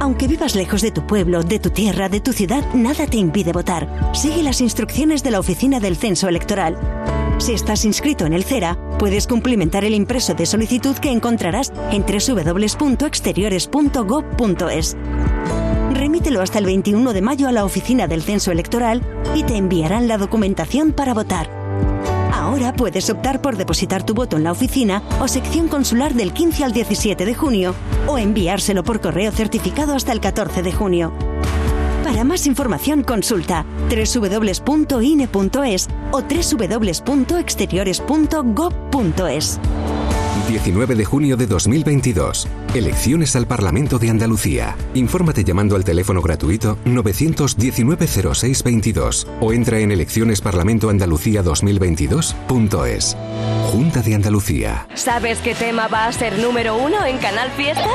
Aunque vivas lejos de tu pueblo, de tu tierra, de tu ciudad, nada te impide votar. Sigue las instrucciones de la Oficina del Censo Electoral. Si estás inscrito en el CERA, puedes cumplimentar el impreso de solicitud que encontrarás en www.exteriores.gov.es. Remítelo hasta el 21 de mayo a la Oficina del Censo Electoral y te enviarán la documentación para votar. Ahora puedes optar por depositar tu voto en la oficina o sección consular del 15 al 17 de junio o enviárselo por correo certificado hasta el 14 de junio. Para más información consulta www.ine.es o www.exteriores.gov.es. 19 de junio de 2022. Elecciones al Parlamento de Andalucía. Infórmate llamando al teléfono gratuito 919-0622 o entra en eleccionesparlamentoandalucía2022.es. Junta de Andalucía. ¿Sabes qué tema va a ser número uno en Canal Fiesta?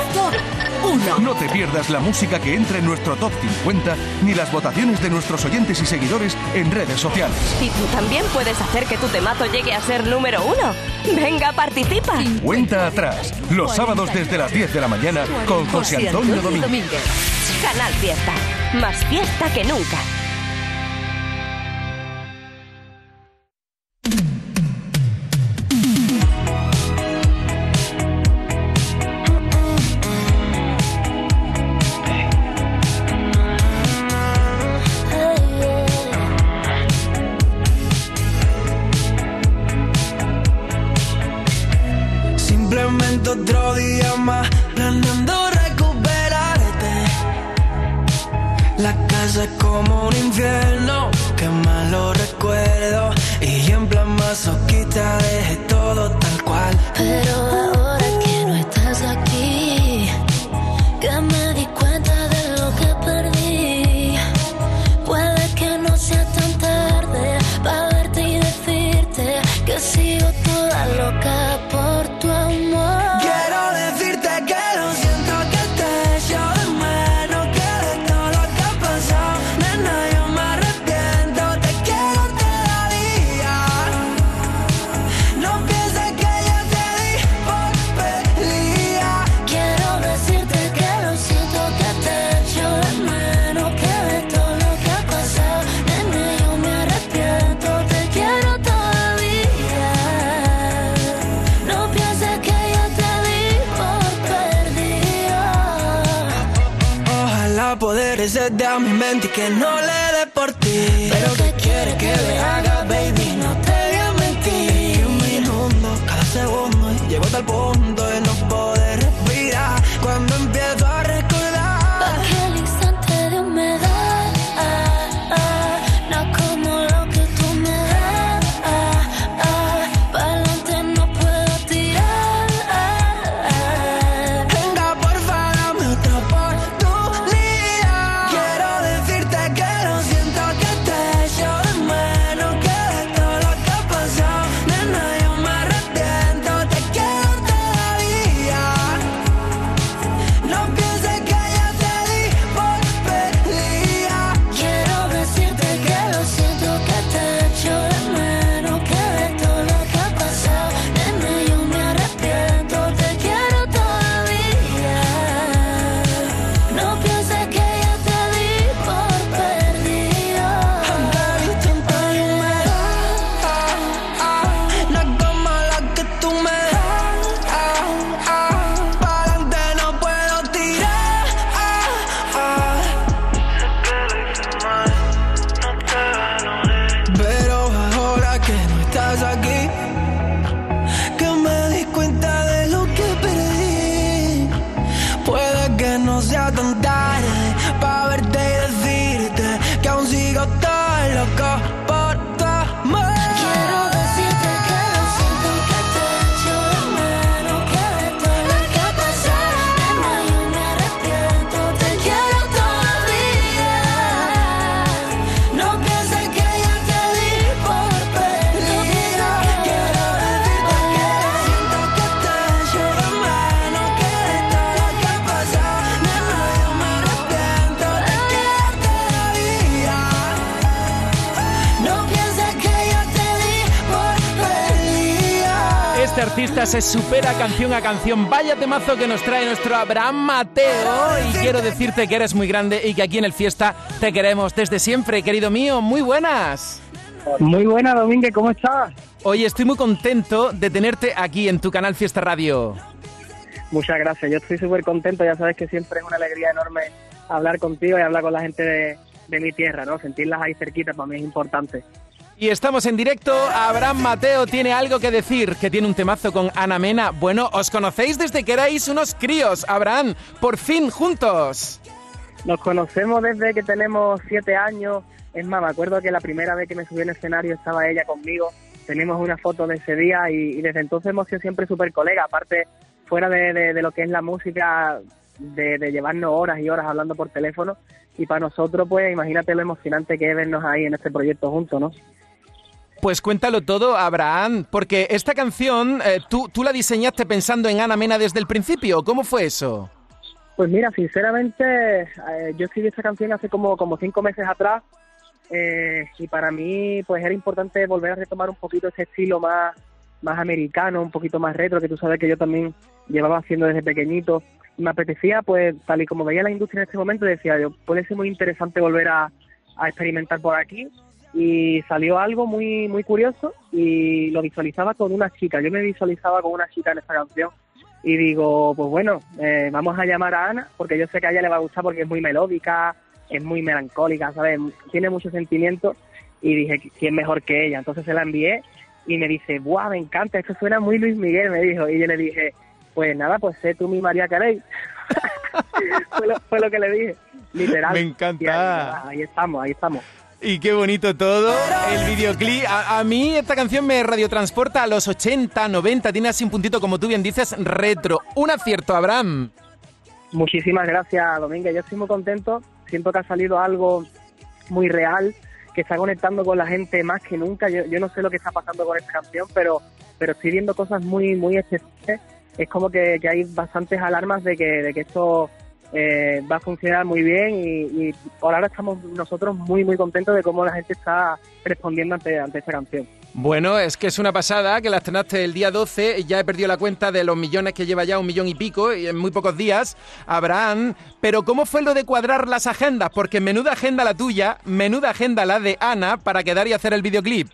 Uno. No te pierdas la música que entra en nuestro top 50 ni las votaciones de nuestros oyentes y seguidores en redes sociales. Y tú también puedes hacer que tu temazo llegue a ser número uno. Venga, participa. Cuenta atrás, los sábados desde las 10 de la mañana con José Antonio Domínguez. Canal Fiesta. Más fiesta que nunca. Masoquista dejé todo tal cual. Pero que no le se supera canción a canción. Vaya temazo que nos trae nuestro Abraham Mateo. Y quiero decirte que eres muy grande y que aquí en el Fiesta te queremos desde siempre, querido mío. Muy buenas. Muy buena, Domínguez, ¿cómo estás? Oye, estoy muy contento de tenerte aquí en tu canal Fiesta Radio. Muchas gracias, yo estoy súper contento, ya sabes que siempre es una alegría enorme hablar contigo y hablar con la gente de, de mi tierra, ¿no? Sentirlas ahí cerquita para mí es importante. Y estamos en directo. Abraham Mateo tiene algo que decir, que tiene un temazo con Ana Mena. Bueno, os conocéis desde que erais unos críos. Abraham, por fin juntos. Nos conocemos desde que tenemos siete años. Es más, me acuerdo que la primera vez que me subí al escenario estaba ella conmigo. Tenemos una foto de ese día y, desde entonces hemos sido siempre súper colegas. Aparte, fuera de lo que es la música, de, de llevarnos horas y horas hablando por teléfono. Y para nosotros, pues imagínate lo emocionante que es vernos ahí en este proyecto juntos, ¿no? Pues cuéntalo todo, Abraham, porque esta canción eh, ¿tú, tú la diseñaste pensando en Ana Mena desde el principio. ¿Cómo fue eso? Pues mira, sinceramente, eh, yo escribí esta canción hace como, como cinco meses atrás eh, y para mí pues era importante volver a retomar un poquito ese estilo más, más americano, un poquito más retro, que tú sabes que yo también llevaba haciendo desde pequeñito. Me apetecía, pues tal y como veía la industria en este momento, decía yo, puede ser muy interesante volver a, a experimentar por aquí. Y salió algo muy muy curioso y lo visualizaba con una chica. Yo me visualizaba con una chica en esta canción y digo, pues bueno, eh, vamos a llamar a Ana porque yo sé que a ella le va a gustar porque es muy melódica, es muy melancólica, ¿sabes? Tiene mucho sentimiento y dije, ¿quién mejor que ella? Entonces se la envié y me dice, ¡buah, me encanta! Esto suena muy Luis Miguel, me dijo. Y yo le dije, pues nada, pues sé tú mi María Carey. fue, lo, fue lo que le dije, literal. Me encanta. Y ahí, ahí estamos, ahí estamos. Y qué bonito todo, el videoclip. A, mí esta canción me radiotransporta a los 80, 90, tiene así un puntito, como tú bien dices, retro. Un acierto, Abraham. Muchísimas gracias, Domínguez. Yo estoy muy contento. Siento que ha salido algo muy real, que está conectando con la gente más que nunca. Yo, no sé lo que está pasando con esta canción, pero, pero estoy viendo cosas muy, muy especiales. Es como que, que hay bastantes alarmas de que, de que esto eh, va a funcionar muy bien y, y por ahora estamos nosotros muy, muy contentos de cómo la gente está respondiendo ante, ante esta canción. Bueno, es que es una pasada que la estrenaste el día 12, ya he perdido la cuenta de los millones que lleva ya, un millón y pico, y en muy pocos días, Abraham. Pero ¿cómo fue lo de cuadrar las agendas? Porque menuda agenda la tuya, menuda agenda la de Ana para quedar y hacer el videoclip.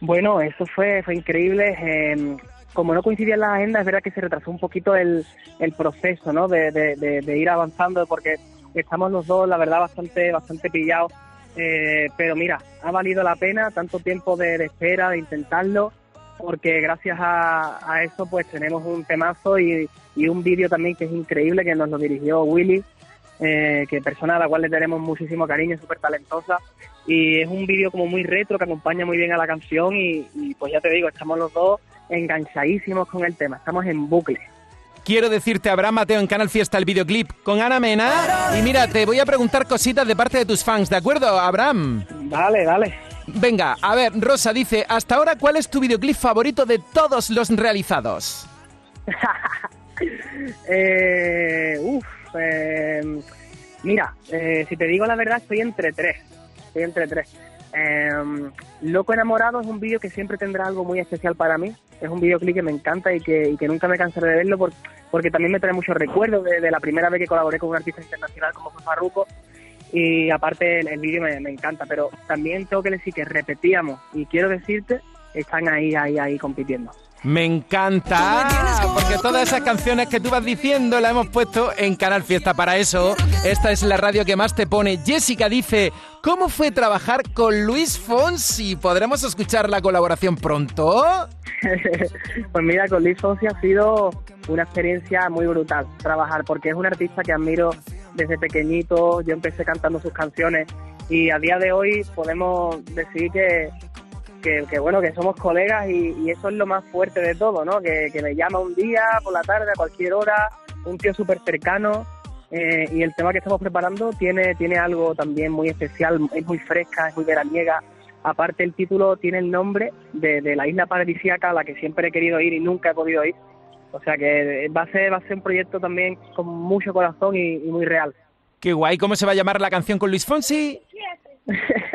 Bueno, eso fue, fue increíble. eh, como no coincidía en la agenda, es verdad que se retrasó un poquito el, el proceso, ¿no? De, de- ir avanzando, porque estamos los dos, la verdad, bastante, bastante pillados. Eh, pero mira, ha valido la pena tanto tiempo de, espera, de intentarlo, porque gracias a, a eso, pues tenemos un temazo y, y un vídeo también que es increíble, que nos lo dirigió Willy, eh, que persona a la cual le tenemos muchísimo cariño, súper talentosa. Y es un vídeo como muy retro que acompaña muy bien a la canción y, pues ya te digo, estamos los dos enganchadísimos con el tema, estamos en bucle. Quiero decirte, Abraham Mateo en Canal Fiesta, el videoclip con Ana Mena. Y mira, te voy a preguntar cositas de parte de tus fans, ¿de acuerdo, Abraham? Dale, dale. Venga, a ver, Rosa dice, hasta ahora, ¿cuál es tu videoclip favorito de todos los realizados? Eh, uf, eh, mira, eh, si te digo la verdad, estoy entre tres. Estoy entre tres. Eh, Loco Enamorado es un vídeo que siempre tendrá algo muy especial para mí. Es un videoclip que me encanta y que, y que nunca me cansaré de verlo por- porque también me trae muchos recuerdos de, de la primera vez que colaboré con un artista internacional como fue Farruko. Y aparte el, el vídeo me, me encanta, pero también tengo que decir que repetíamos y quiero decirte, están ahí, ahí, ahí compitiendo. Me encanta, porque todas esas canciones que tú vas diciendo las hemos puesto en Canal Fiesta. Para eso, esta es la radio que más te pone. Jessica dice, ¿cómo fue trabajar con Luis Fonsi? ¿Podremos escuchar la colaboración pronto? pues mira, con Luis Fonsi ha sido una experiencia muy brutal trabajar, porque es un artista que admiro desde pequeñito. Yo empecé cantando sus canciones y a día de hoy podemos decir que, que, que, bueno, que somos colegas y, y eso es lo más fuerte de todo, ¿no? Que, que me llama un día, por la tarde, a cualquier hora, un tío súper cercano. eh, y el tema que estamos preparando tiene, tiene algo también muy especial, es muy fresca, es muy veraniega. Aparte el título tiene el nombre de, de la isla paradisíaca a la que siempre he querido ir y nunca he podido ir. O sea que va a ser, va a ser un proyecto también con mucho corazón y, y muy real. Qué guay, ¿cómo se va a llamar la canción con Luis Fonsi?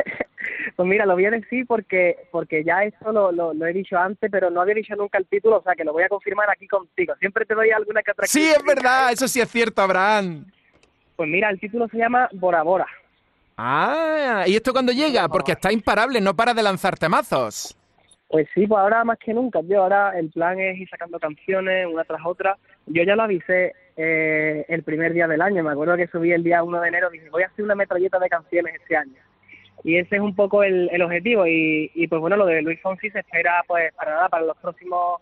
Pues mira, lo voy a decir porque porque ya esto lo, lo, lo he dicho antes, pero no había dicho nunca el título, o sea que lo voy a confirmar aquí contigo. Siempre te doy alguna que otra Sí, es verdad, eso sí es cierto, Abraham. Pues mira, el título se llama Bora Bora. Ah, ¿y esto cuándo llega? Porque está imparable, no para de lanzar temazos. Pues sí, pues ahora más que nunca, tío. Ahora el plan es ir sacando canciones una tras otra. Yo ya lo avisé eh, el primer día del año. Me acuerdo que subí el día 1 de enero. Dije, voy a hacer una metralleta de canciones este año. Y ese es un poco el, el objetivo. Y, y pues bueno, lo de Luis Fonsi se espera, pues para nada, para los próximos.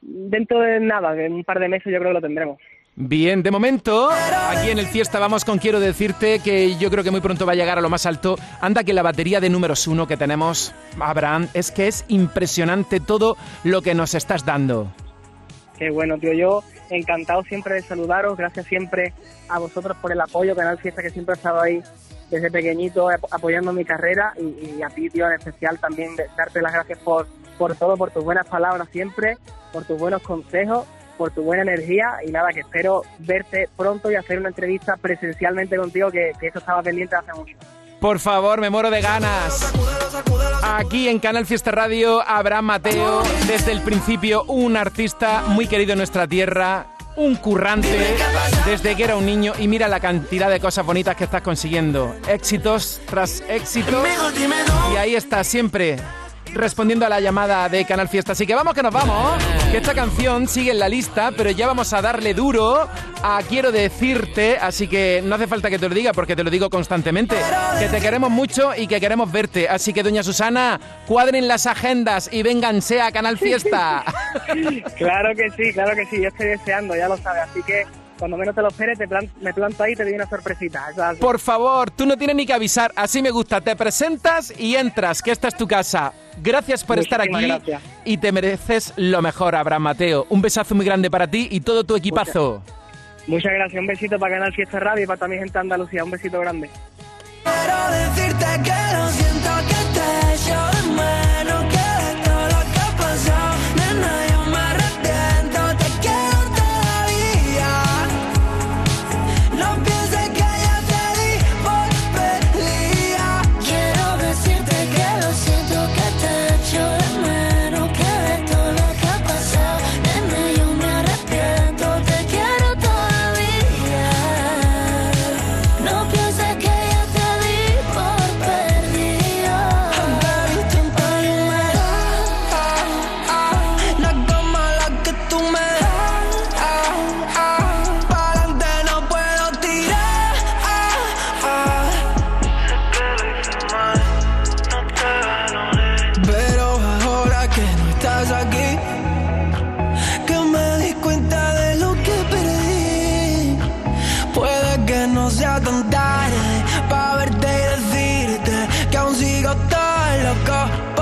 Dentro de nada, en un par de meses yo creo que lo tendremos. Bien, de momento, aquí en el Fiesta Vamos con Quiero decirte que yo creo que muy pronto va a llegar a lo más alto. Anda que la batería de números uno que tenemos, Abraham, es que es impresionante todo lo que nos estás dando. Qué bueno, tío. Yo encantado siempre de saludaros. Gracias siempre a vosotros por el apoyo, Canal Fiesta, que siempre ha estado ahí desde pequeñito ap- apoyando mi carrera. Y, y a ti, tío, en especial también darte las gracias por, por todo, por tus buenas palabras siempre, por tus buenos consejos, por tu buena energía. Y nada, que espero verte pronto y hacer una entrevista presencialmente contigo, que, que eso estaba pendiente hace mucho. Por favor, me muero de ganas. Aquí en Canal Fiesta Radio, Abraham Mateo, desde el principio un artista muy querido en nuestra tierra, un currante desde que era un niño y mira la cantidad de cosas bonitas que estás consiguiendo. Éxitos tras éxitos. Y ahí está siempre respondiendo a la llamada de Canal Fiesta. Así que vamos que nos vamos, que esta canción sigue en la lista, pero ya vamos a darle duro a Quiero decirte, así que no hace falta que te lo diga porque te lo digo constantemente, que te queremos mucho y que queremos verte. Así que doña Susana, cuadren las agendas y vénganse a Canal Fiesta. Claro que sí, claro que sí. Yo estoy deseando, ya lo sabes. Así que cuando menos te lo esperes, te plan- me planto ahí y te doy una sorpresita. Por favor, tú no tienes ni que avisar, así me gusta, te presentas y entras, que esta es tu casa. Gracias por estar aquí gracias. y te mereces lo mejor, Abraham Mateo. Un besazo muy grande para ti y todo tu equipazo. Muchas gracias. Un besito para Canal Fiesta Radio y para mi gente de Andalucía. Un besito grande. Quiero decirte que lo siento que te de loca, loca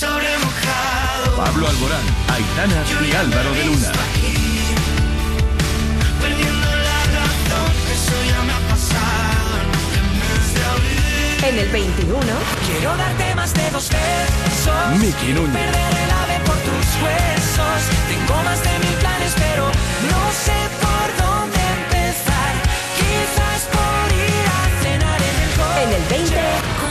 sobre mojado Pablo Alborán, Aitana y Álvaro de Luna. Perdiendo la razón Eso ya me ha pasado En de en el 21, Quiero darte más de dos besos. Miki Núñez. Perder el ave por tus huesos. Tengo más de mil planes pero no sé por dónde empezar. Quizás por ir a cenar en el coche en el 20,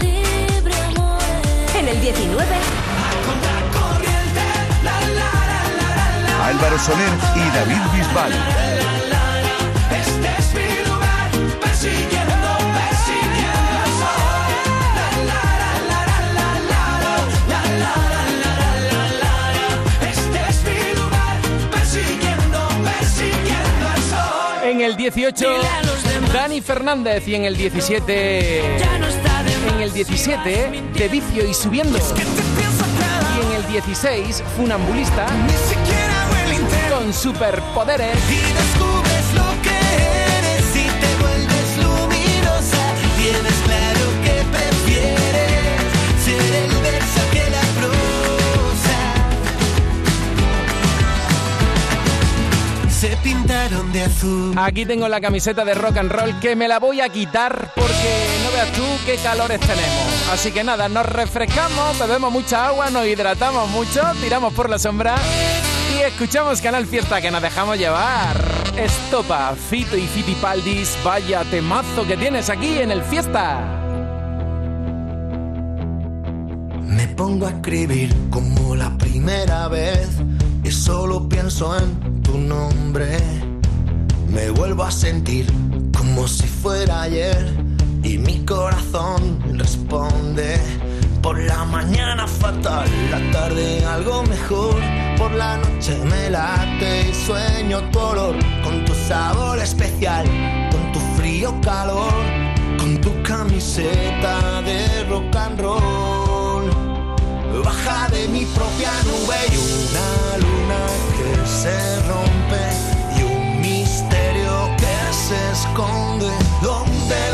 libre, amores en el 19, Álvaro Soler y David Bisbal. Este es mi lugar 18, Dani Fernández. Y en el 17, en el 17, De Vicio y Subiendo. Y en el 16, Funambulista. Con superpoderes. Y descubres lo que eres y te vuelves luminosa. Tienes claro Se pintaron de azul. Aquí tengo la camiseta de rock and roll que me la voy a quitar porque no veas tú qué calores tenemos. Así que nada, nos refrescamos, bebemos mucha agua, nos hidratamos mucho, tiramos por la sombra y escuchamos Canal Fiesta que nos dejamos llevar. Estopa, Fito y Fitipaldis, vaya temazo que tienes aquí en el Fiesta. Me pongo a escribir como la primera vez y solo pienso en tu nombre. Me vuelvo a sentir como si fuera ayer y mi corazón responde. Por la mañana fatal, la tarde algo mejor. Por la noche me late y sueño tu olor con tu sabor especial, con tu frío calor, con tu camiseta de rock and roll. Baja de mi propia nube y una luna que se rompe y un misterio que se esconde. ¿Dónde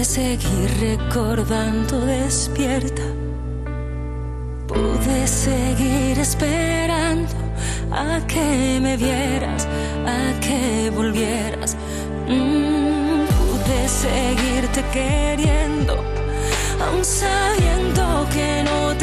que seguir recordando despierta. Pude seguir esperando a que me vieras, a que volvieras. Mm, pude seguirte queriendo, aún sabiendo que no te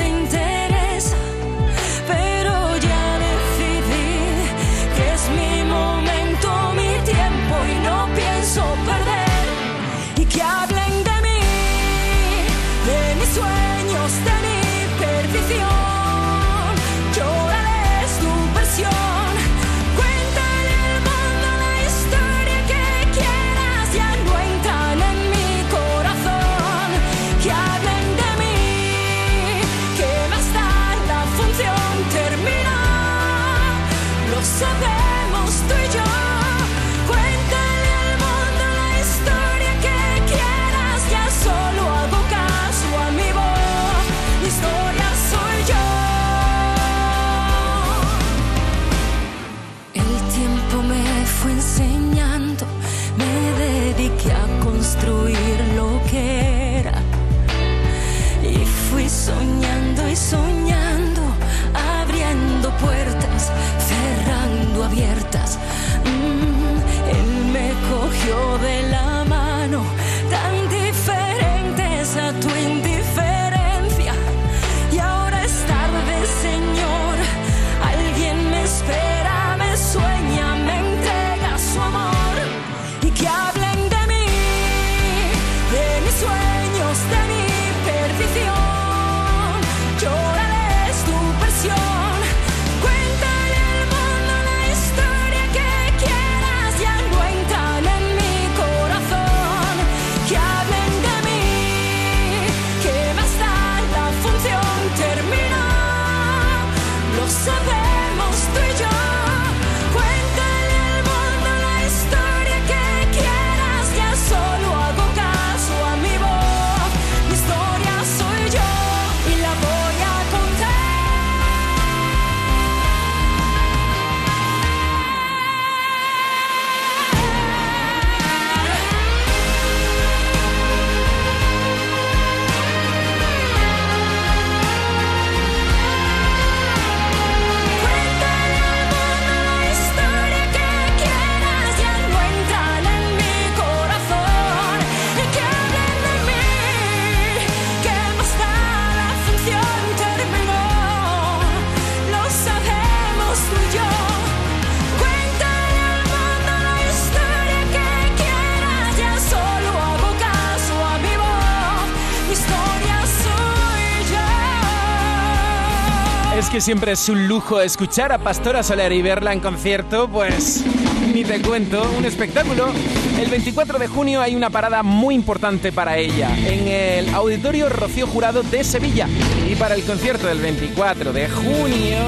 siempre es un lujo escuchar a Pastora Soler y verla en concierto, pues ni te cuento, un espectáculo. El 24 de junio hay una parada muy importante para ella en el Auditorio Rocío Jurado de Sevilla. Y para el concierto del 24 de junio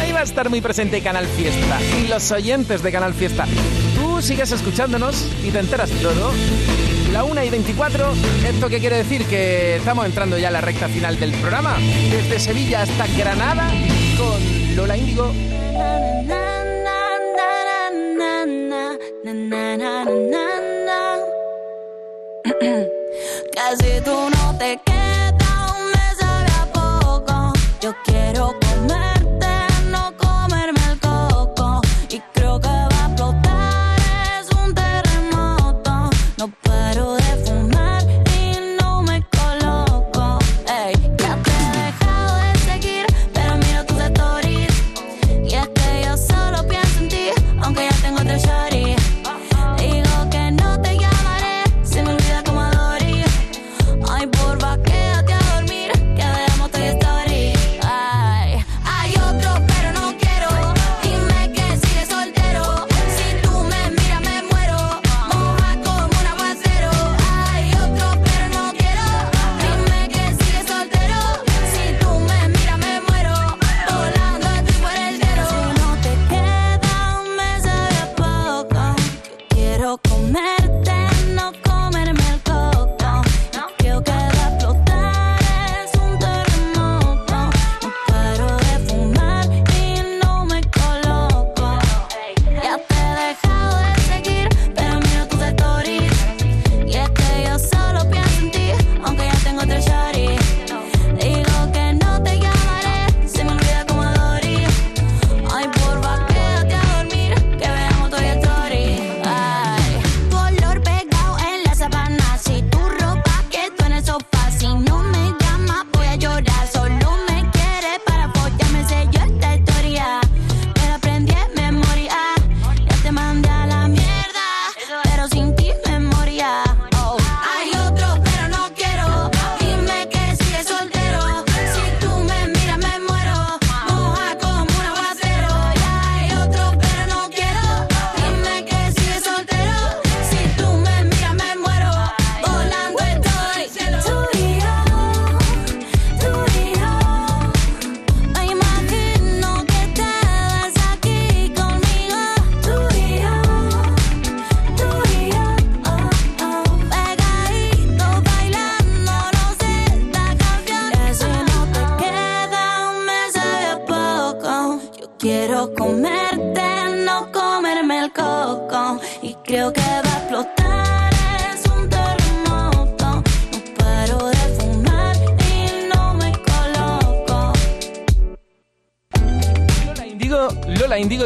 ahí va a estar muy presente Canal Fiesta y los oyentes de Canal Fiesta. Tú sigues escuchándonos y te enteras de todo. La 1 y 24, ¿esto qué quiere decir? Que estamos entrando ya a la recta final del programa. Desde Sevilla hasta Granada con Lola Índigo. Casi tú no te a poco.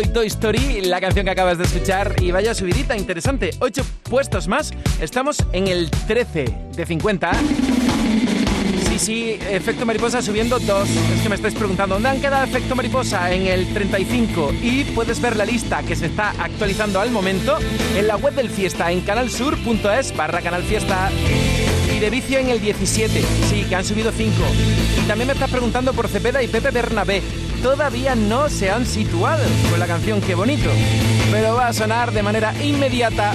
Toy Story, la canción que acabas de escuchar. Y vaya subidita, interesante. Ocho puestos más. Estamos en el 13 de 50. Sí, sí, efecto mariposa subiendo dos. Es que me estáis preguntando, ¿dónde han quedado efecto mariposa? En el 35. Y puedes ver la lista que se está actualizando al momento en la web del fiesta, en canalsur.es barra canalfiesta. Y de vicio en el 17. Sí, que han subido 5. Y también me estás preguntando por Cepeda y Pepe Bernabé. Todavía no se han situado con la canción Qué bonito. Pero va a sonar de manera inmediata.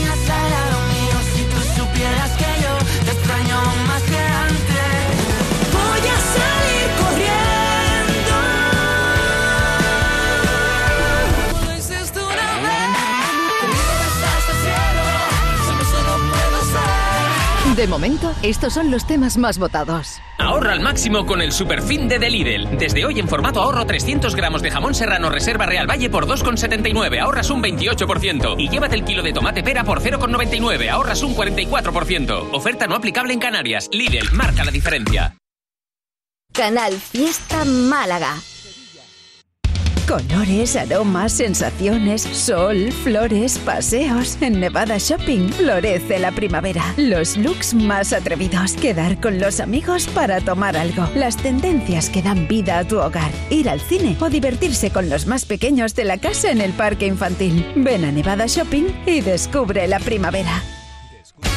De momento, estos son los temas más votados. Ahorra al máximo con el Superfin de The Lidl. Desde hoy en formato ahorro 300 gramos de jamón serrano Reserva Real Valle por 2,79. Ahorras un 28%. Y llévate el kilo de tomate pera por 0,99. Ahorras un 44%. Oferta no aplicable en Canarias. Lidl, marca la diferencia. Canal Fiesta Málaga. Colores, aromas, sensaciones, sol, flores, paseos. En Nevada Shopping florece la primavera. Los looks más atrevidos. Quedar con los amigos para tomar algo. Las tendencias que dan vida a tu hogar. Ir al cine o divertirse con los más pequeños de la casa en el parque infantil. Ven a Nevada Shopping y descubre la primavera.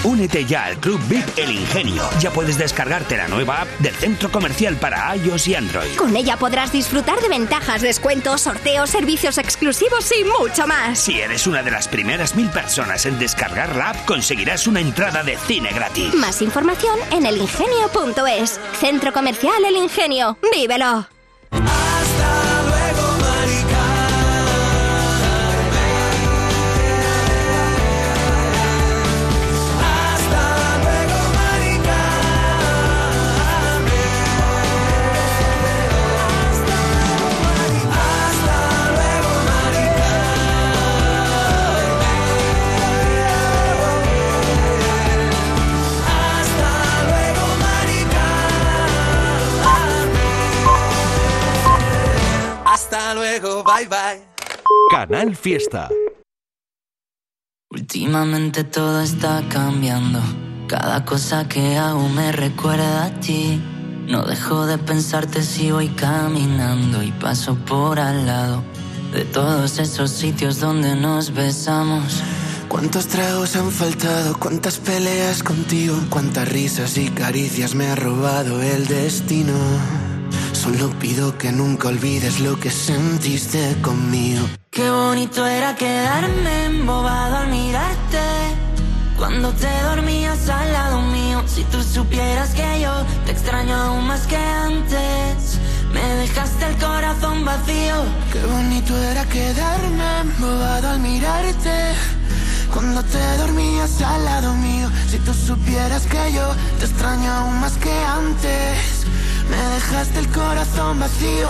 Únete ya al Club VIP El Ingenio. Ya puedes descargarte la nueva app del centro comercial para iOS y Android. Con ella podrás disfrutar de ventajas, descuentos, sorteos, servicios exclusivos y mucho más. Si eres una de las primeras mil personas en descargar la app, conseguirás una entrada de cine gratis. Más información en elingenio.es. Centro Comercial El Ingenio. ¡Vívelo! Bye bye. Canal Fiesta. Últimamente todo está cambiando. Cada cosa que hago me recuerda a ti. No dejo de pensarte si voy caminando y paso por al lado de todos esos sitios donde nos besamos. ¿Cuántos tragos han faltado? ¿Cuántas peleas contigo? ¿Cuántas risas y caricias me ha robado el destino? Solo pido que nunca olvides lo que sentiste conmigo. Qué bonito era quedarme embobado al mirarte. Cuando te dormías al lado mío, si tú supieras que yo te extraño aún más que antes. Me dejaste el corazón vacío. Qué bonito era quedarme embobado al mirarte. Cuando te dormías al lado mío, si tú supieras que yo te extraño aún más que antes, me dejaste el corazón vacío.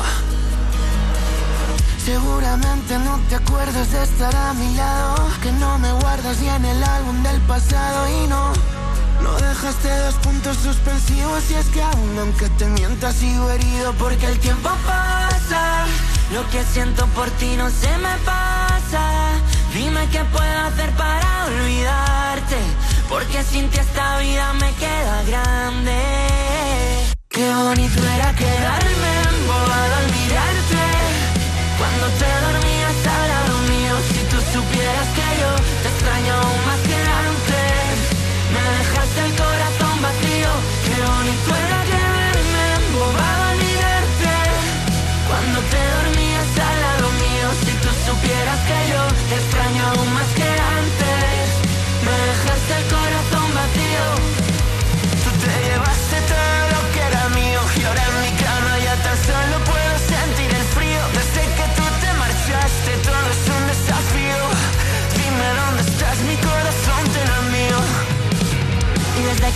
Seguramente no te acuerdas de estar a mi lado, que no me guardas ni en el álbum del pasado y no. No dejaste dos puntos suspensivos y es que aún aunque te mientas sigo herido porque el tiempo pasa. Lo que siento por ti no se me pasa. Dime qué puedo hacer para olvidarte. Porque sin ti esta vida me queda grande. Qué bonito era quedarme embobado al mirarte. Cuando te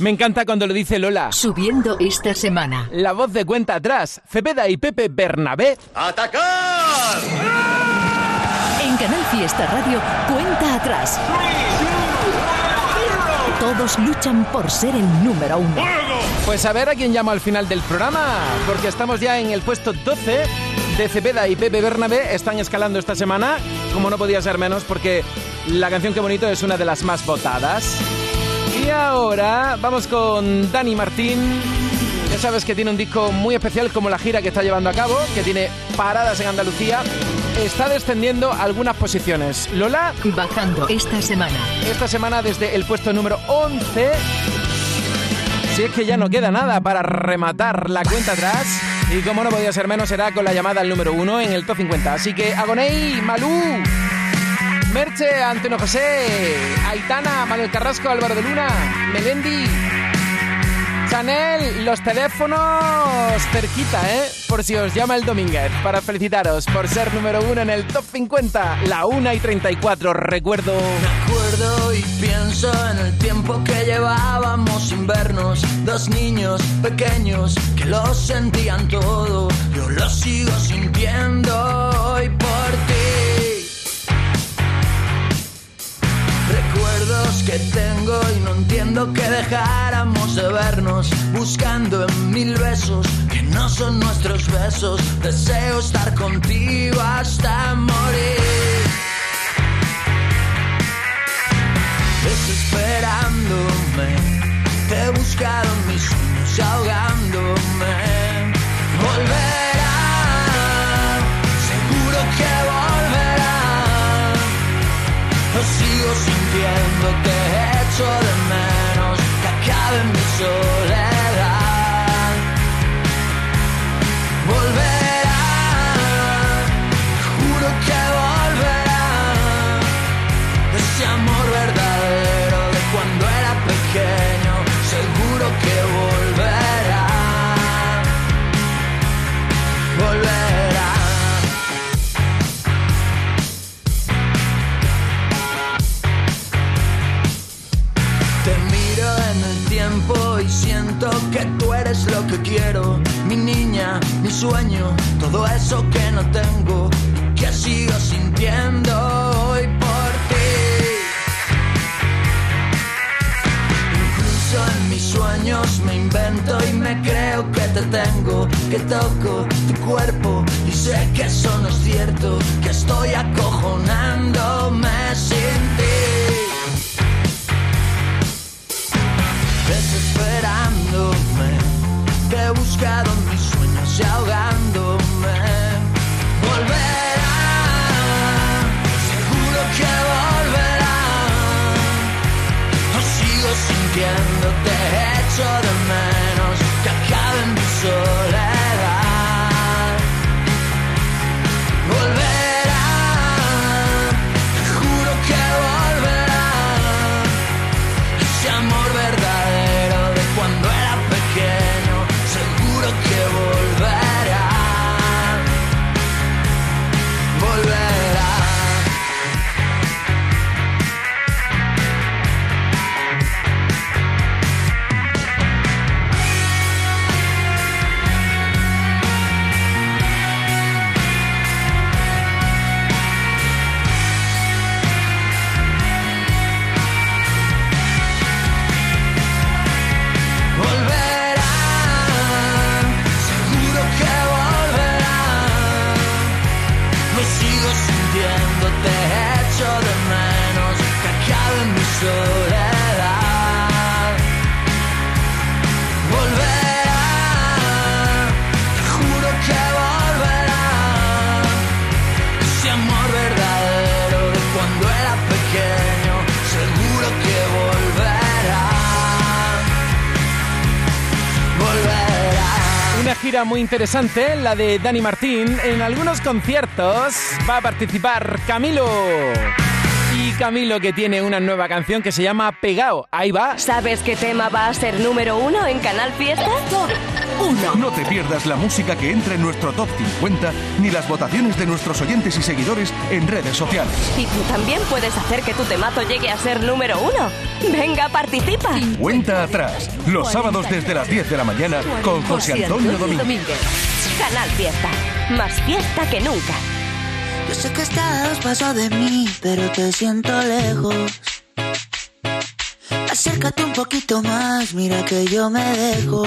Me encanta cuando lo dice Lola. Subiendo esta semana. La voz de cuenta atrás. Cepeda y Pepe Bernabé. ¡Atacar! En Canal Fiesta Radio, cuenta atrás. Todos luchan por ser el número uno. Pues a ver a quién llamo al final del programa, porque estamos ya en el puesto 12 de Cepeda y Pepe Bernabé. Están escalando esta semana, como no podía ser menos, porque la canción Qué Bonito es una de las más votadas. Y ahora vamos con Dani Martín. Ya sabes que tiene un disco muy especial como la gira que está llevando a cabo, que tiene paradas en Andalucía. Está descendiendo algunas posiciones. Lola. Bajando esta semana. Esta semana desde el puesto número 11. Si es que ya no queda nada para rematar la cuenta atrás. Y como no podía ser menos, será con la llamada al número 1 en el top 50. Así que Agoney, Malú, Merche, Antonio José, Aitana, Manuel Carrasco, Álvaro de Luna, Melendi, Chanel, los teléfonos cerquita, ¿eh? Por si os llama el Domínguez, para felicitaros por ser número uno en el top 50, la 1 y 34, recuerdo. acuerdo y pienso en el tiempo que llevábamos sin vernos. Dos niños pequeños que lo sentían todo. Yo lo sigo sintiendo hoy por ti. Que tengo y no entiendo que dejáramos de vernos. Buscando en mil besos que no son nuestros besos. Deseo estar contigo hasta morir. desesperándome. Te he en mis sueños ahogándome. Volverá, seguro que volverá. Lo sigo sintiendo, te echo de menos. Que acabe mi soledad. Volverá, eres lo que quiero. Mi niña, mi sueño, todo eso que no tengo, que sigo sintiendo hoy por ti. Incluso en mis sueños me invento y me creo que te tengo, que toco tu cuerpo y sé que eso no es cierto, que estoy acojonándome sin ti. Desesperándome, te he buscado mis sueños y ahogándome. Volverá, seguro que volverá. No sigo sintiéndote, echo de menos gira muy interesante, la de Dani Martín. En algunos conciertos va a participar Camilo. Y Camilo que tiene una nueva canción que se llama Pegao. Ahí va. ¿Sabes qué tema va a ser número uno en Canal Fiesta? No te pierdas la música que entra en nuestro top 50 ni las votaciones de nuestros oyentes y seguidores en redes sociales. Y tú también puedes hacer que tu temazo llegue a ser número uno. Venga, participa. Cuenta atrás, los sábados desde las 10 de la mañana con José Antonio Domínguez. Canal Fiesta. Más fiesta que nunca. Yo sé que estás pasos de mí, pero te siento lejos. Acércate un poquito más, mira que yo me dejo.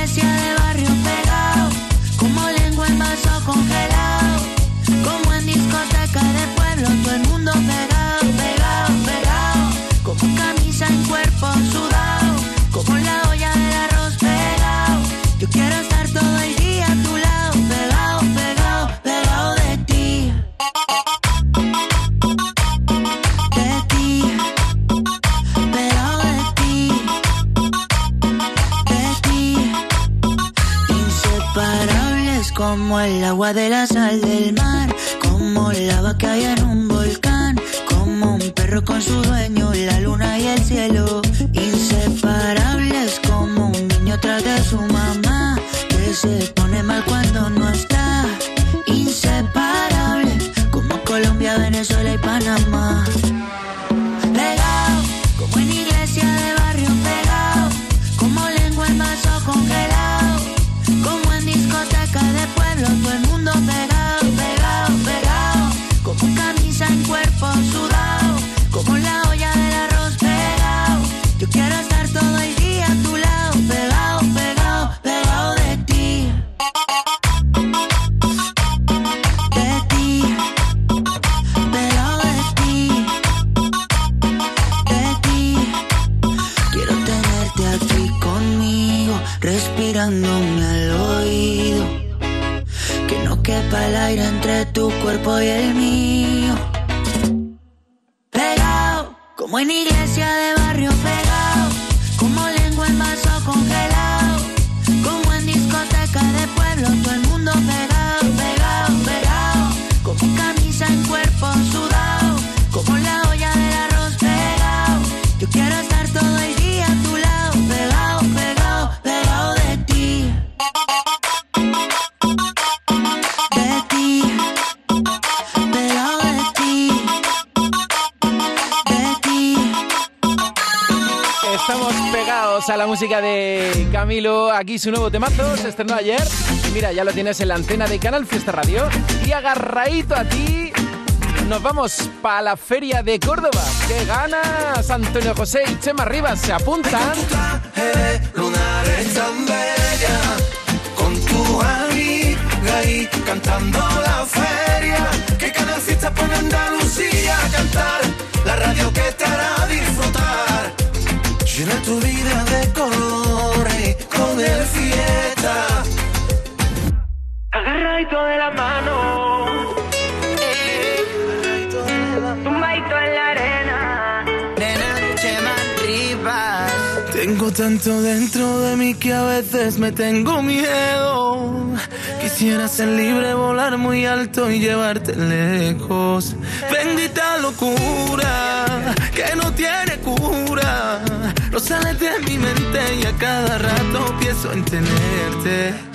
Como el agua de la sal del mar, como lava que hay en un volcán, como un perro con su dueño, la luna y el cielo. Inseparables como un niño tras de su mamá, que se pone mal cuando no está. Inseparables como Colombia, Venezuela y Panamá. Aquí su nuevo temazo se estrenó ayer. Y mira, ya lo tienes en la antena de Canal Fiesta Radio. Y agarradito a ti, nos vamos para la feria de Córdoba. ¡Qué ganas! Antonio José y Chema Rivas se apuntan. con tu Madrid, cantando la feria, que cada fiesta pone Andalucía a cantar, la radio que te hará disfrutar. Llena tu vida de colores el fiesta. Agarradito de la mano. Tumbadito en la arena. De noche más rivas. Tengo tanto dentro de mí que a veces me tengo miedo. Quisiera ser libre, volar muy alto y llevarte lejos. Bendita locura que no tiene cura. No sales de mi mente y a cada rato pienso en tenerte.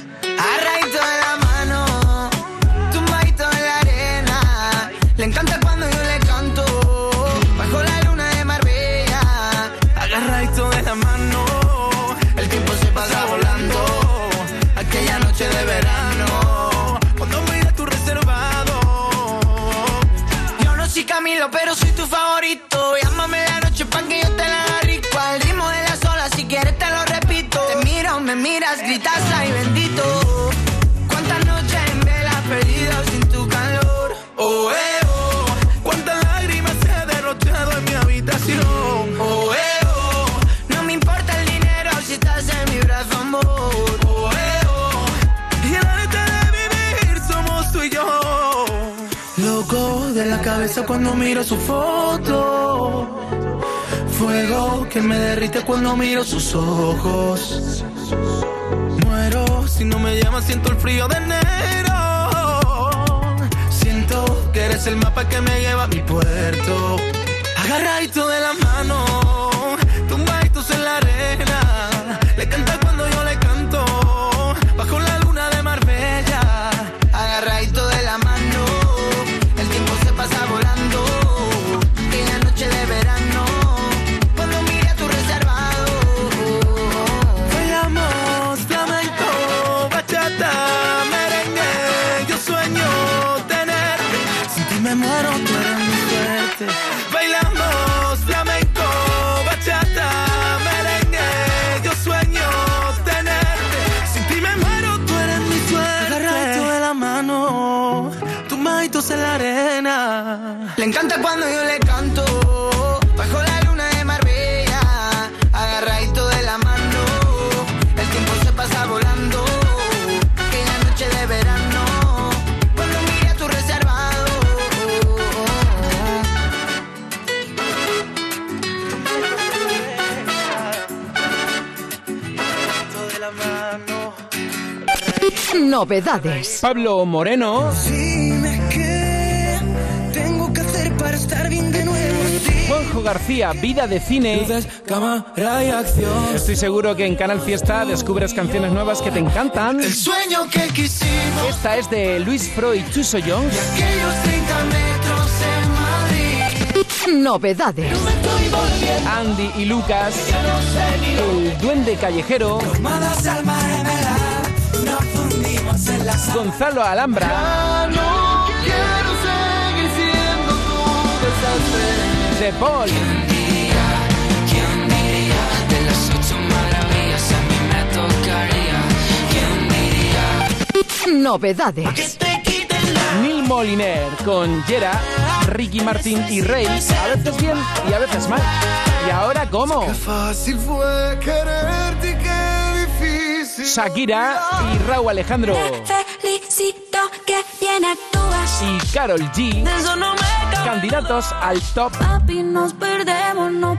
Cuando miro su foto. Fuego que me derrite cuando miro sus ojos. Muero si no me llamas, siento el frío de enero. Siento que eres el mapa que me lleva a mi puerto. Agarradito de la mano, tumbaditos en la arena. Cuando yo le canto, bajo la luna de Marbella. Agarradito de la mano, el tiempo se pasa volando. Aquella noche de verano, cuando mire a tu reservado. Novedades. Pablo Moreno. Dime García, Vida de Cine. cámara y acción. Estoy seguro que en Canal Fiesta descubres canciones nuevas que te encantan. El sueño que quisimos. Esta es de Luis Pro y Chuso Jones. Aquellos 30 metros en Madrid. Novedades. Estoy volviendo. Andy y Lucas. El Duende Callejero. Tomadas al mar en el nos fundimos en la sal. Gonzalo Alhambra. Tocaría. ¿Quién diría? Novedades. Neil Moliner con Jera, Ricky Martin y Rey. A veces bien y a veces mal. ¿Y ahora cómo? Qué fácil fue quererte y qué difícil. Shakira y Raúl Alejandro. Felicito que bien actúas. Y Carol G. De eso no me cabe Candidatos al top. Papi, nos perdemos, nos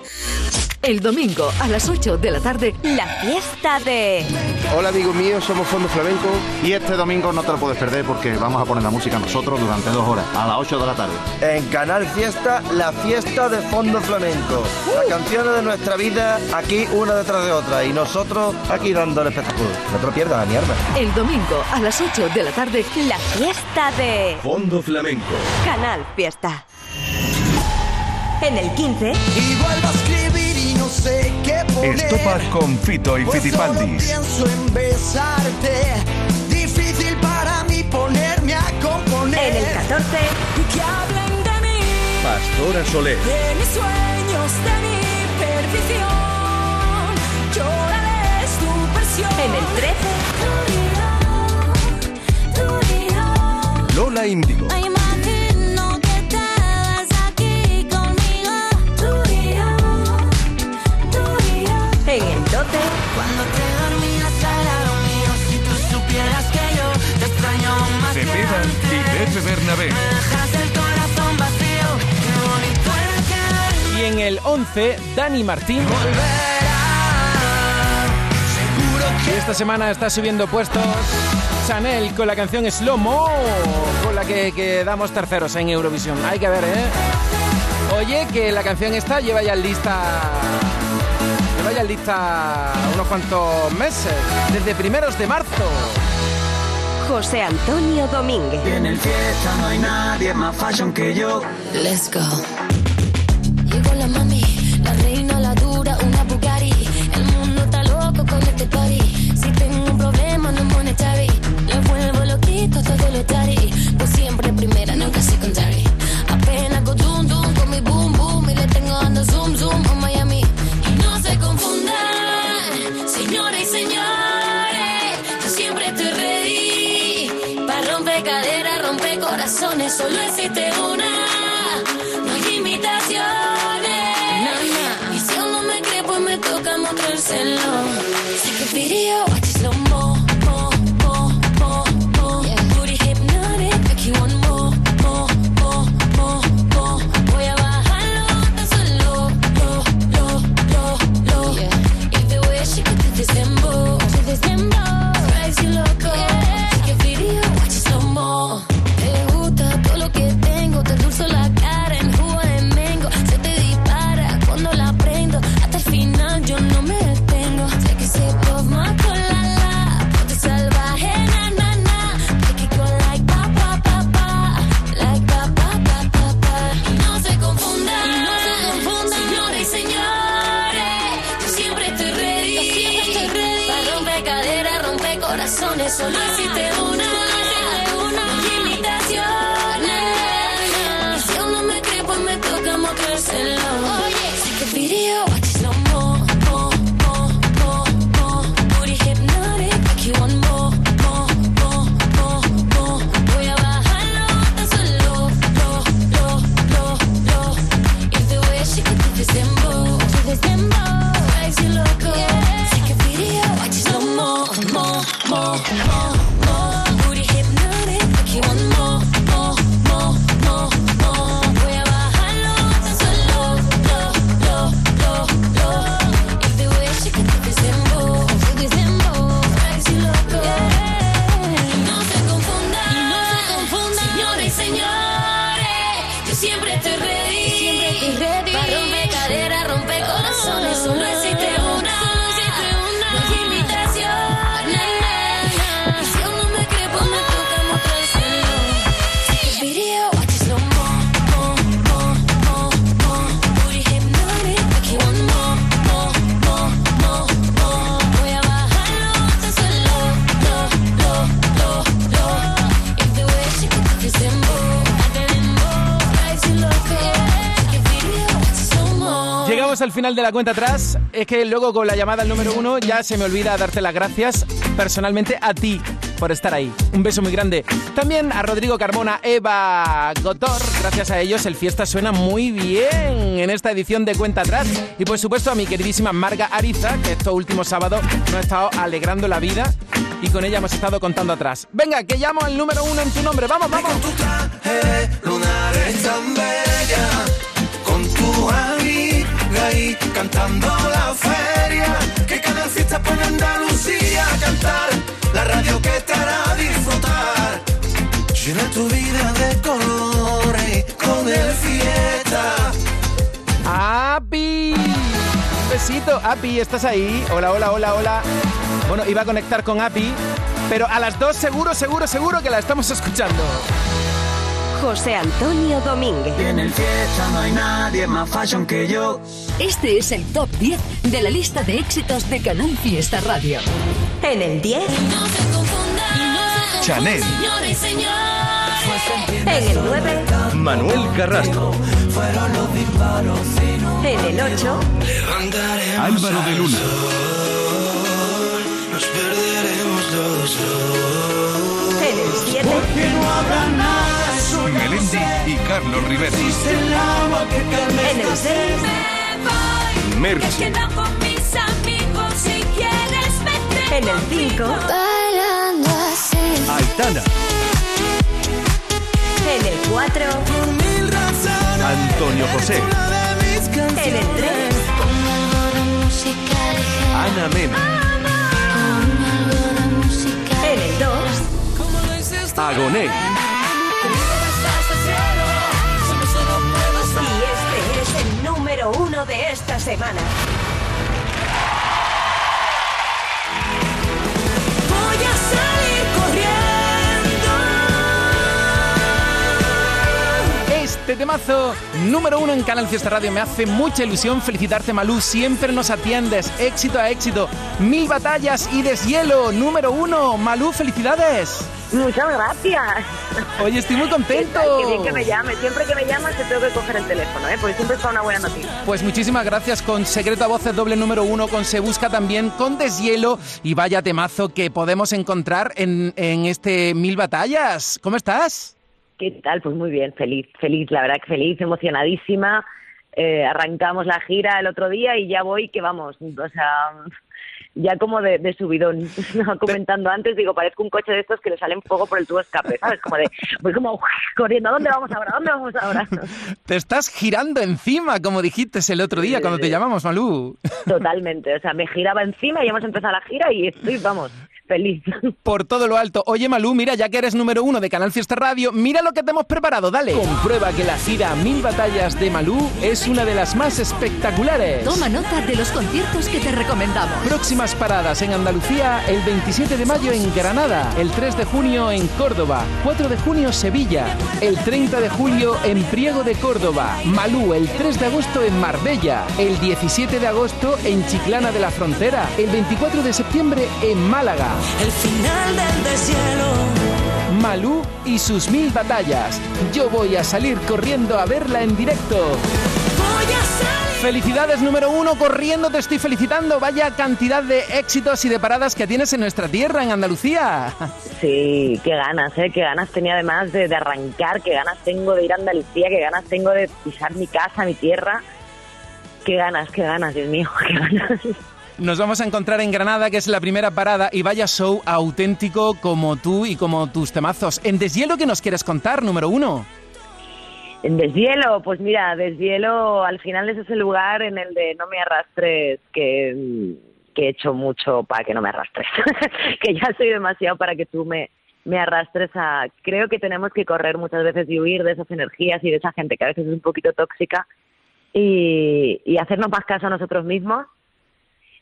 El domingo a las 8 de la tarde, La fiesta de... Hola amigos míos, somos Fondo Flamenco y este domingo no te lo puedes perder porque vamos a poner la música nosotros durante dos horas, a las 8 de la tarde. En Canal Fiesta, la fiesta de Fondo Flamenco. Las canciones de nuestra vida aquí una detrás de otra y nosotros aquí dando el espectáculo. No te lo pierdas, la mierda. el domingo a las 8 de la tarde, La fiesta de... Fondo Flamenco. Canal Fiesta. En el 15... Y vuelvo sé qué poner. Estopa con Fito y Pues solo Fitipaldis. pienso en besarte. Difícil para mí ponerme a componer. En el 14... Y que hablen de mí, Pastora Soler. de mis sueños, de mi perdición. Llorarles tu versión. En el 13... Lola Índigo. 12... Cuando te dormías al lado mío, si tú supieras que yo te extraño más que Cepeda y antes. Pepe Bernabé. Me dejas el corazón vacío. Qué bonito era que Y en el 11, Dani Martín. Y esta semana está subiendo puestos Chanel con la canción Slow Mo, con la que quedamos terceros en Eurovisión. Hay que ver, ¿eh? Oye, que la canción esta lleva ya lista. Lista unos cuantos meses, desde primeros de marzo. José Antonio Domínguez. En el fiesta no hay nadie más fashion que yo. Let's go. Llegó la mami, la reina, la dura, una Bugatti. El mundo está loco con este party. Si tengo un problema, no monetary. Le vuelvo loquito todo lo tari. Sitting final de la cuenta atrás. Es que luego con la llamada al número uno ya se me olvida darte las gracias personalmente a ti por estar ahí. Un beso muy grande. También a Rodrigo Carmona, Eva Gotor. Gracias a ellos el fiesta suena muy bien en esta edición de Cuenta Atrás. Y por supuesto a mi queridísima Marga Ariza, que estos últimos sábados nos ha estado alegrando la vida y con ella hemos estado contando atrás. Venga, que llamo al número uno en tu nombre. Vamos, vamos cantando la feria, que cada fiesta pone Andalucía a cantar, la radio que te hará disfrutar. Llena tu vida de colores con el fiesta. ¡Api! Besito, Api, ¿estás ahí? Hola, hola, hola, hola. Bueno, iba a conectar con Api, pero a las dos seguro, seguro, seguro que la estamos escuchando. José Antonio Domínguez. En el fiesta no hay nadie más fashion que yo. Este es el top 10 de la lista de éxitos de Canal Fiesta Radio. En el 10. Chanel. En el 9. Manuel Carrasco. En el 8. Álvaro de Luna. Nos perderemos los dos. En el 7. Porque no habrá nada Melendi y Carlos Rivera. el agua que calme En el 6. Merche. con mis amigos si quieres vete. En el 5. Bailando así. Aitana. En el 4. Antonio José. En el 3. Con algo de música ligera. Ana Mena. En el 2. Agoné. Número 1 de esta semana. Este temazo, número uno en Canal Fiesta Radio, me hace mucha ilusión felicitarte, Malú. Siempre nos atiendes, éxito a éxito. Mil batallas y deshielo, número uno. Malú, felicidades. Muchas gracias. Oye, estoy muy contento. Qué bien que me llames. Siempre que me llamas te tengo que coger el teléfono, ¿eh? porque siempre es una buena noticia. Pues muchísimas gracias con Secreto a Voces doble número uno, con Se Busca también, con Deshielo y vaya temazo que podemos encontrar en, en este Mil Batallas. ¿Cómo estás? ¿Qué tal? Pues muy bien, feliz, feliz, la verdad que feliz, emocionadísima. Eh, arrancamos la gira el otro día y ya voy que vamos, o sea, ya como de, de subidón. Comentando antes, digo, parezco un coche de estos que le salen fuego por el tubo escape, ¿sabes? Como de, voy como corriendo, ¿a dónde vamos ahora? ¿A dónde vamos ahora? Te estás girando encima, como dijiste el otro día cuando te llamamos, Malú. Totalmente, o sea, me giraba encima y hemos empezado la gira y estoy, vamos, feliz. Por todo lo alto. Oye, Malú, mira, ya que eres número uno de Canal Fiesta Radio, mira lo que te hemos preparado, dale. Comprueba que la gira Mil Batallas de Malú es una de las más espectaculares. Toma nota de los conciertos que te recomendamos. Próximas paradas en Andalucía el 27 de mayo en Granada, el 3 de junio en Córdoba, 4 de junio Sevilla, el 30 de julio en Priego de Córdoba, Malú el 3 de agosto en Marbella, el 17 de agosto en Chiclana de la Frontera, el 24 de septiembre en Málaga. El final del deshielo. Malú y sus mil batallas. Yo voy a salir corriendo a verla en directo. Voy a salir. Felicidades número uno, corriendo te estoy felicitando. Vaya cantidad de éxitos y de paradas que tienes en nuestra tierra, en Andalucía. Sí, qué ganas, ¿eh? Qué ganas tenía además de, de arrancar, qué ganas tengo de ir a Andalucía, qué ganas tengo de pisar mi casa, mi tierra. Qué ganas, qué ganas, Dios mío, qué ganas. Nos vamos a encontrar en Granada, que es la primera parada, y vaya show auténtico como tú y como tus temazos. En Deshielo, ¿qué nos quieres contar, número uno? En Deshielo, pues mira, Deshielo al final es ese lugar en el de no me arrastres, que, que he hecho mucho para que no me arrastres, que ya soy demasiado para que tú me, me arrastres a... Creo que tenemos que correr muchas veces y huir de esas energías y de esa gente que a veces es un poquito tóxica y, y hacernos más caso a nosotros mismos.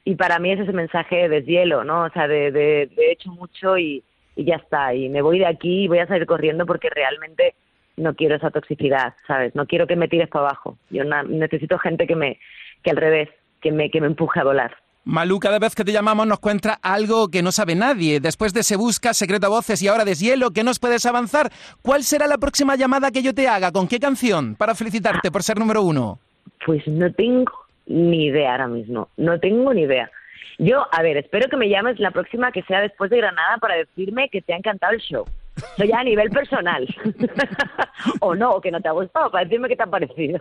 Y para mí es ese mensaje de deshielo, ¿no? O sea, de, de, de he hecho mucho y, y ya está. Y me voy de aquí y voy a salir corriendo porque realmente no quiero esa toxicidad, ¿sabes? No quiero que me tires para abajo. Yo necesito gente que me, que al revés, que me, que me empuje a volar. Malú, cada vez que te llamamos nos cuenta algo que no sabe nadie. Después de Se Busca, Secreto a Voces y ahora Deshielo, ¿qué nos puedes avanzar? ¿Cuál será la próxima llamada que yo te haga? ¿Con qué canción? Para felicitarte por ser número uno. Pues no tengo ni idea ahora mismo, no tengo ni idea. Yo, a ver, espero que me llames la próxima que sea después de Granada para decirme que te ha encantado el show. Eso ya a nivel personal. o no, o que no te ha gustado, para decirme qué te ha parecido.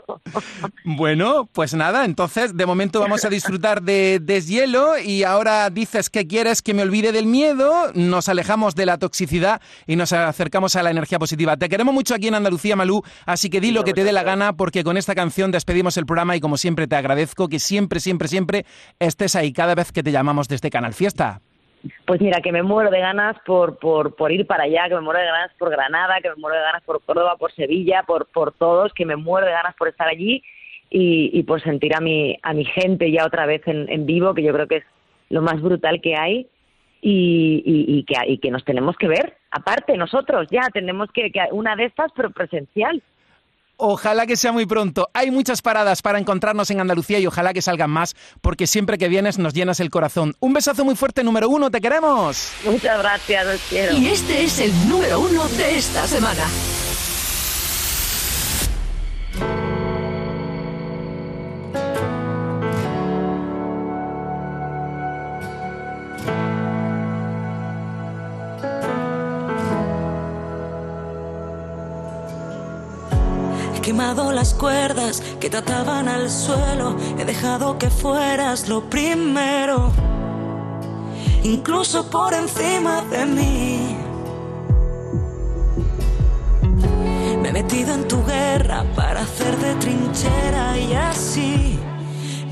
Bueno, pues nada, entonces de momento vamos a disfrutar de Deshielo y ahora dices que quieres que me olvide del miedo, nos alejamos de la toxicidad y nos acercamos a la energía positiva. Te queremos mucho aquí en Andalucía, Malú, así que di lo que te dé la gana porque con esta canción despedimos el programa y como siempre te agradezco que siempre, siempre, siempre estés ahí cada vez que te llamamos desde Canal Fiesta. Pues mira, que me muero de ganas por, por, por ir para allá, que me muero de ganas por Granada, que me muero de ganas por Córdoba, por Sevilla, por, por todos, que me muero de ganas por estar allí y, y por sentir a mi, a mi gente ya otra vez en, en vivo, que yo creo que es lo más brutal que hay. Y, y- y que, y que nos tenemos que ver, aparte nosotros ya tenemos que, que una de estas, pero presencial. Ojalá que sea muy pronto. Hay muchas paradas para encontrarnos en Andalucía y ojalá que salgan más, porque siempre que vienes nos llenas el corazón. Un besazo muy fuerte, número uno, te queremos. Muchas gracias, os quiero. Y este es el número uno de esta semana. Quemado las cuerdas que te ataban al suelo. He dejado que fueras lo primero, incluso por encima de mí. Me he metido en tu guerra para hacer de trinchera y así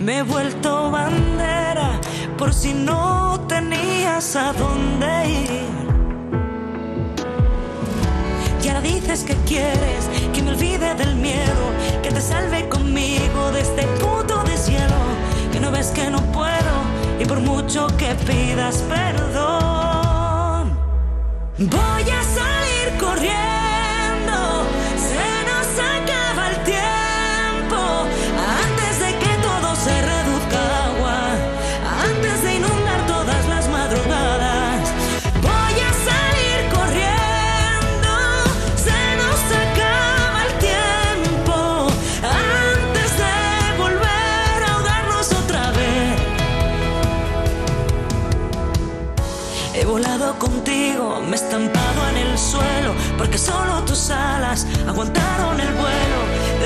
me he vuelto bandera por si no tenías a dónde ir. Y ahora dices que quieres que me olvide del miedo, que te salve conmigo de este puto deshielo, que no ves que no puedo y por mucho que pidas perdón, voy a salir corriendo,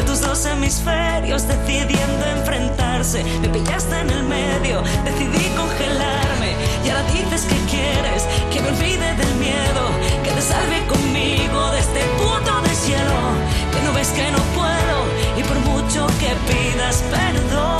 de tus dos hemisferios, decidiendo enfrentarse. Me pillaste en el medio, decidí congelarme, y ahora dices que quieres que me olvide del miedo, que te salve conmigo de este puto deshielo, que no ves que no puedo, y por mucho que pidas perdón.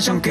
José Antonio